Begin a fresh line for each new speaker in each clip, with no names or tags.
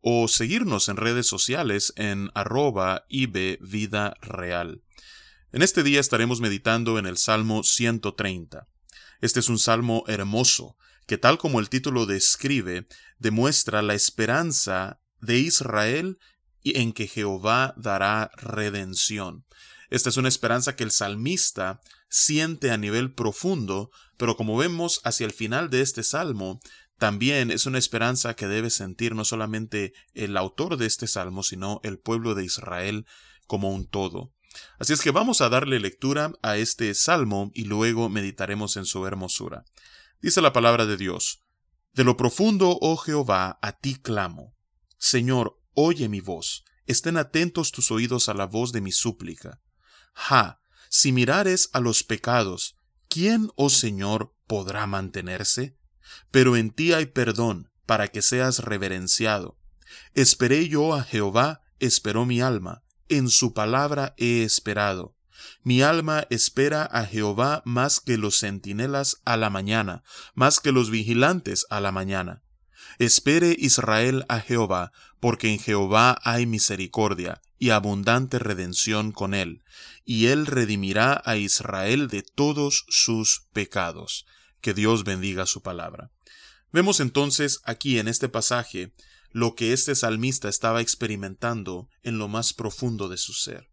o seguirnos en redes sociales en arroba Vida Real. En este día estaremos meditando en el Salmo 130. Este es un salmo hermoso, que tal como el título describe, demuestra la esperanza de Israel en que Jehová dará redención. Esta es una esperanza que el salmista siente a nivel profundo, pero como vemos hacia el final de este salmo, también es una esperanza que debe sentir no solamente el autor de este salmo, sino el pueblo de Israel como un todo. Así es que vamos a darle lectura a este salmo y luego meditaremos en su hermosura. Dice la palabra de Dios, De lo profundo, oh Jehová, a ti clamo. Señor, oye mi voz, estén atentos tus oídos a la voz de mi súplica. Ja, si mirares a los pecados, ¿quién, oh Señor, podrá mantenerse? pero en ti hay perdón, para que seas reverenciado. Esperé yo a Jehová, esperó mi alma, en su palabra he esperado. Mi alma espera a Jehová más que los centinelas a la mañana, más que los vigilantes a la mañana. Espere Israel a Jehová, porque en Jehová hay misericordia y abundante redención con él, y él redimirá a Israel de todos sus pecados. Que Dios bendiga su palabra. Vemos entonces aquí en este pasaje lo que este salmista estaba experimentando en lo más profundo de su ser.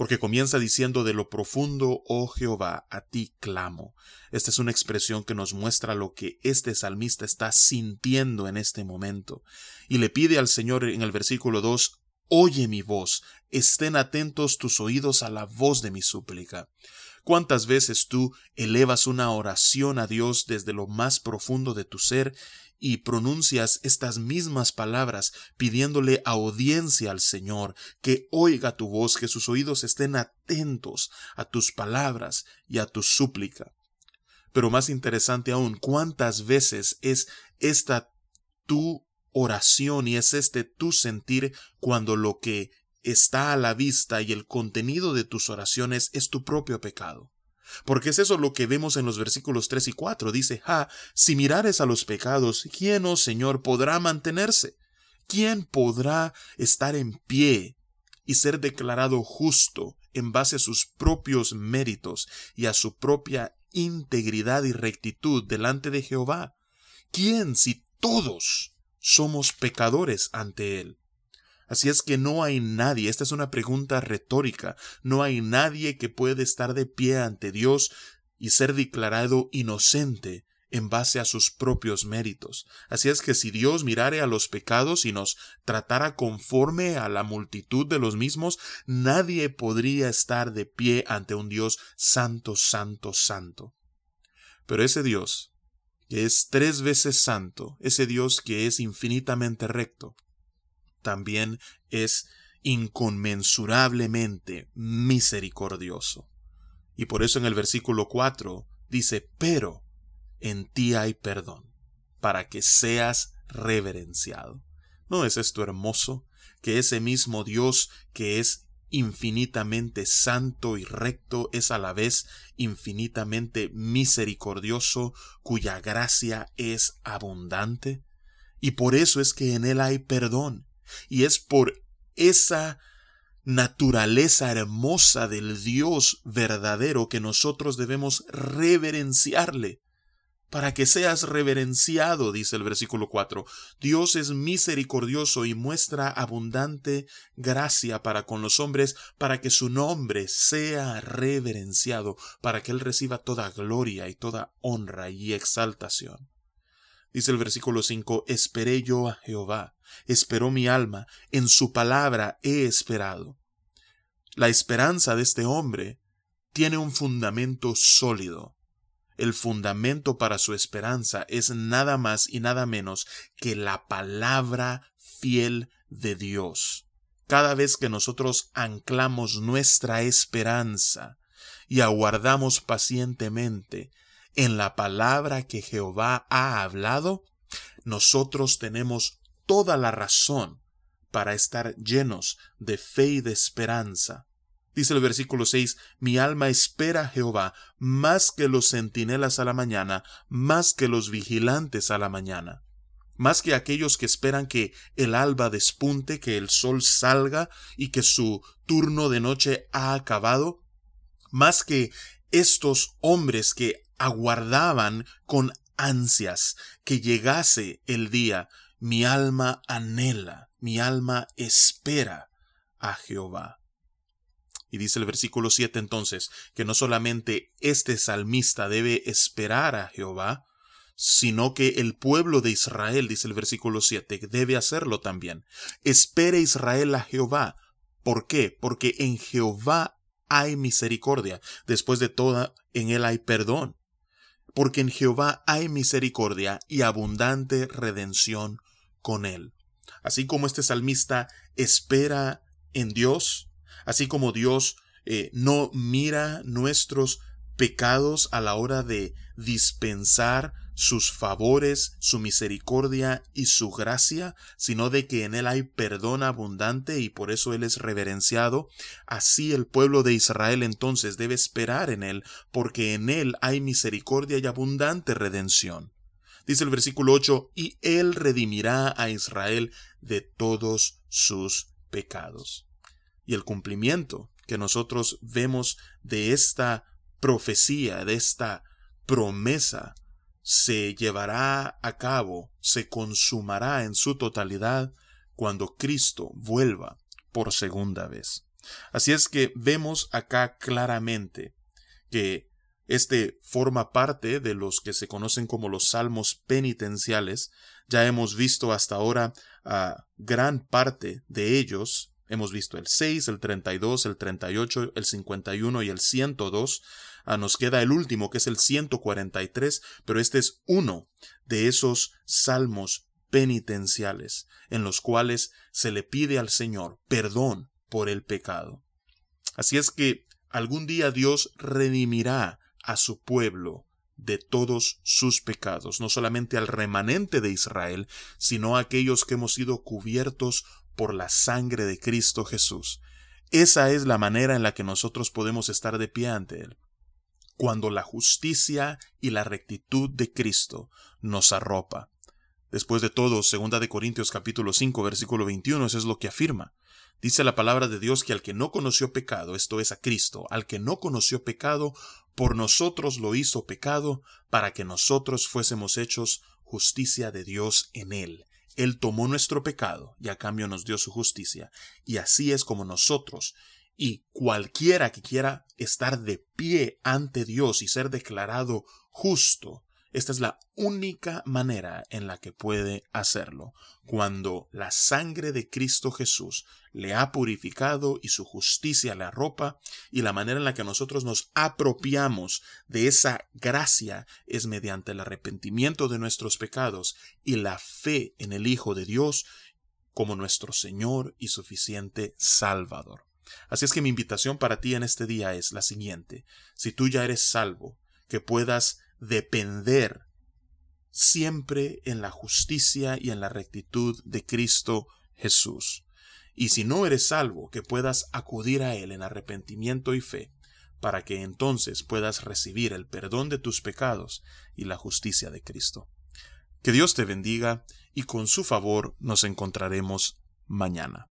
Porque comienza diciendo de lo profundo, oh Jehová, a ti clamo. Esta es una expresión que nos muestra lo que este salmista está sintiendo en este momento. Y le pide al Señor en el versículo 2, Oye mi voz, estén atentos tus oídos a la voz de mi súplica. ¿Cuántas veces tú elevas una oración a Dios desde lo más profundo de tu ser y pronuncias estas mismas palabras pidiéndole audiencia al Señor, que oiga tu voz, que sus oídos estén atentos a tus palabras y a tu súplica? Pero más interesante aún, ¿cuántas veces es esta tu oración y es este tu sentir cuando lo que está a la vista y el contenido de tus oraciones es tu propio pecado. Porque es eso lo que vemos en los versículos 3 y 4. Dice, ja, si mirares a los pecados, ¿quién, oh Señor, podrá mantenerse? ¿Quién podrá estar en pie y ser declarado justo en base a sus propios méritos y a su propia integridad y rectitud delante de Jehová? ¿Quién si todos somos pecadores ante Él? Así es que no hay nadie, esta es una pregunta retórica, no hay nadie que puede estar de pie ante Dios y ser declarado inocente en base a sus propios méritos. Así es que si Dios mirare a los pecados y nos tratara conforme a la multitud de los mismos, nadie podría estar de pie ante un Dios santo, santo, santo. Pero ese Dios, que es tres veces santo, ese Dios que es infinitamente recto, también es inconmensurablemente misericordioso. Y por eso en el versículo 4 dice, pero en ti hay perdón, para que seas reverenciado. ¿No es esto hermoso? Que ese mismo Dios que es infinitamente santo y recto es a la vez infinitamente misericordioso, cuya gracia es abundante. Y por eso es que en él hay perdón, y es por esa naturaleza hermosa del Dios verdadero que nosotros debemos reverenciarle. Para que seas reverenciado, dice el versículo 4. Dios es misericordioso y muestra abundante gracia para con los hombres, para que su nombre sea reverenciado, para que Él reciba toda gloria y toda honra y exaltación. Dice el versículo 5, esperé yo a Jehová, esperó mi alma, en su palabra he esperado. La esperanza de este hombre tiene un fundamento sólido. El fundamento para su esperanza es nada más y nada menos que la palabra fiel de Dios. cada vez que nosotros anclamos nuestra esperanza y aguardamos pacientemente en la palabra que Jehová ha hablado, nosotros tenemos toda la razón para estar llenos de fe y de esperanza. Dice el versículo 6, mi alma espera a Jehová más que los centinelas a la mañana, más que los vigilantes a la mañana más que aquellos que esperan que el alba despunte, que el sol salga y que su turno de noche ha acabado, más que estos hombres que aguardaban con ansias que llegase el día, mi alma anhela, mi alma espera a Jehová. Y dice el versículo 7 entonces que no solamente este salmista debe esperar a Jehová, sino que el pueblo de Israel, dice el versículo 7, debe hacerlo también. Espere Israel a Jehová. ¿Por qué? Porque en Jehová hay misericordia. Después de toda, en él hay perdón. Porque en Jehová hay misericordia y abundante redención con él. Así como este salmista espera en Dios, así como Dios eh, no mira nuestros pecados a la hora de dispensar sus favores, su misericordia y su gracia, sino de que en él hay perdón abundante y por eso él es reverenciado. Así el pueblo de Israel entonces debe esperar en él, porque en él hay misericordia y abundante redención. Dice el versículo 8, y él redimirá a Israel de todos sus pecados. Y el cumplimiento que nosotros vemos de esta profecía, de esta promesa, se llevará a cabo, se consumará en su totalidad cuando Cristo vuelva por segunda vez. Así es que vemos acá claramente que este forma parte de los que se conocen como los salmos penitenciales. Ya hemos visto hasta ahora a gran parte de ellos. Hemos visto el 6, el 32, el 38, el 51 y el 102. Ah, nos queda el último, que es el 143, pero este es uno de esos salmos penitenciales en los cuales se le pide al Señor perdón por el pecado. Así es que algún día Dios redimirá a su pueblo de todos sus pecados, no solamente al remanente de Israel, sino a aquellos que hemos sido cubiertos por la sangre de Cristo Jesús. Esa es la manera en la que nosotros podemos estar de pie ante Él cuando la justicia y la rectitud de Cristo nos arropa. Después de todo, segunda de Corintios capítulo 5 versículo 21, eso es lo que afirma. Dice la palabra de Dios que al que no conoció pecado, esto es a Cristo, al que no conoció pecado, por nosotros lo hizo pecado, para que nosotros fuésemos hechos justicia de Dios en él. Él tomó nuestro pecado y a cambio nos dio su justicia. Y así es como nosotros, y cualquiera que quiera estar de pie ante Dios y ser declarado justo, esta es la única manera en la que puede hacerlo, cuando la sangre de Cristo Jesús le ha purificado y su justicia le arropa, y la manera en la que nosotros nos apropiamos de esa gracia es mediante el arrepentimiento de nuestros pecados y la fe en el Hijo de Dios como nuestro Señor y suficiente Salvador. Así es que mi invitación para ti en este día es la siguiente. Si tú ya eres salvo, que puedas depender siempre en la justicia y en la rectitud de Cristo Jesús. Y si no eres salvo, que puedas acudir a Él en arrepentimiento y fe, para que entonces puedas recibir el perdón de tus pecados y la justicia de Cristo. Que Dios te bendiga y con su favor nos encontraremos mañana.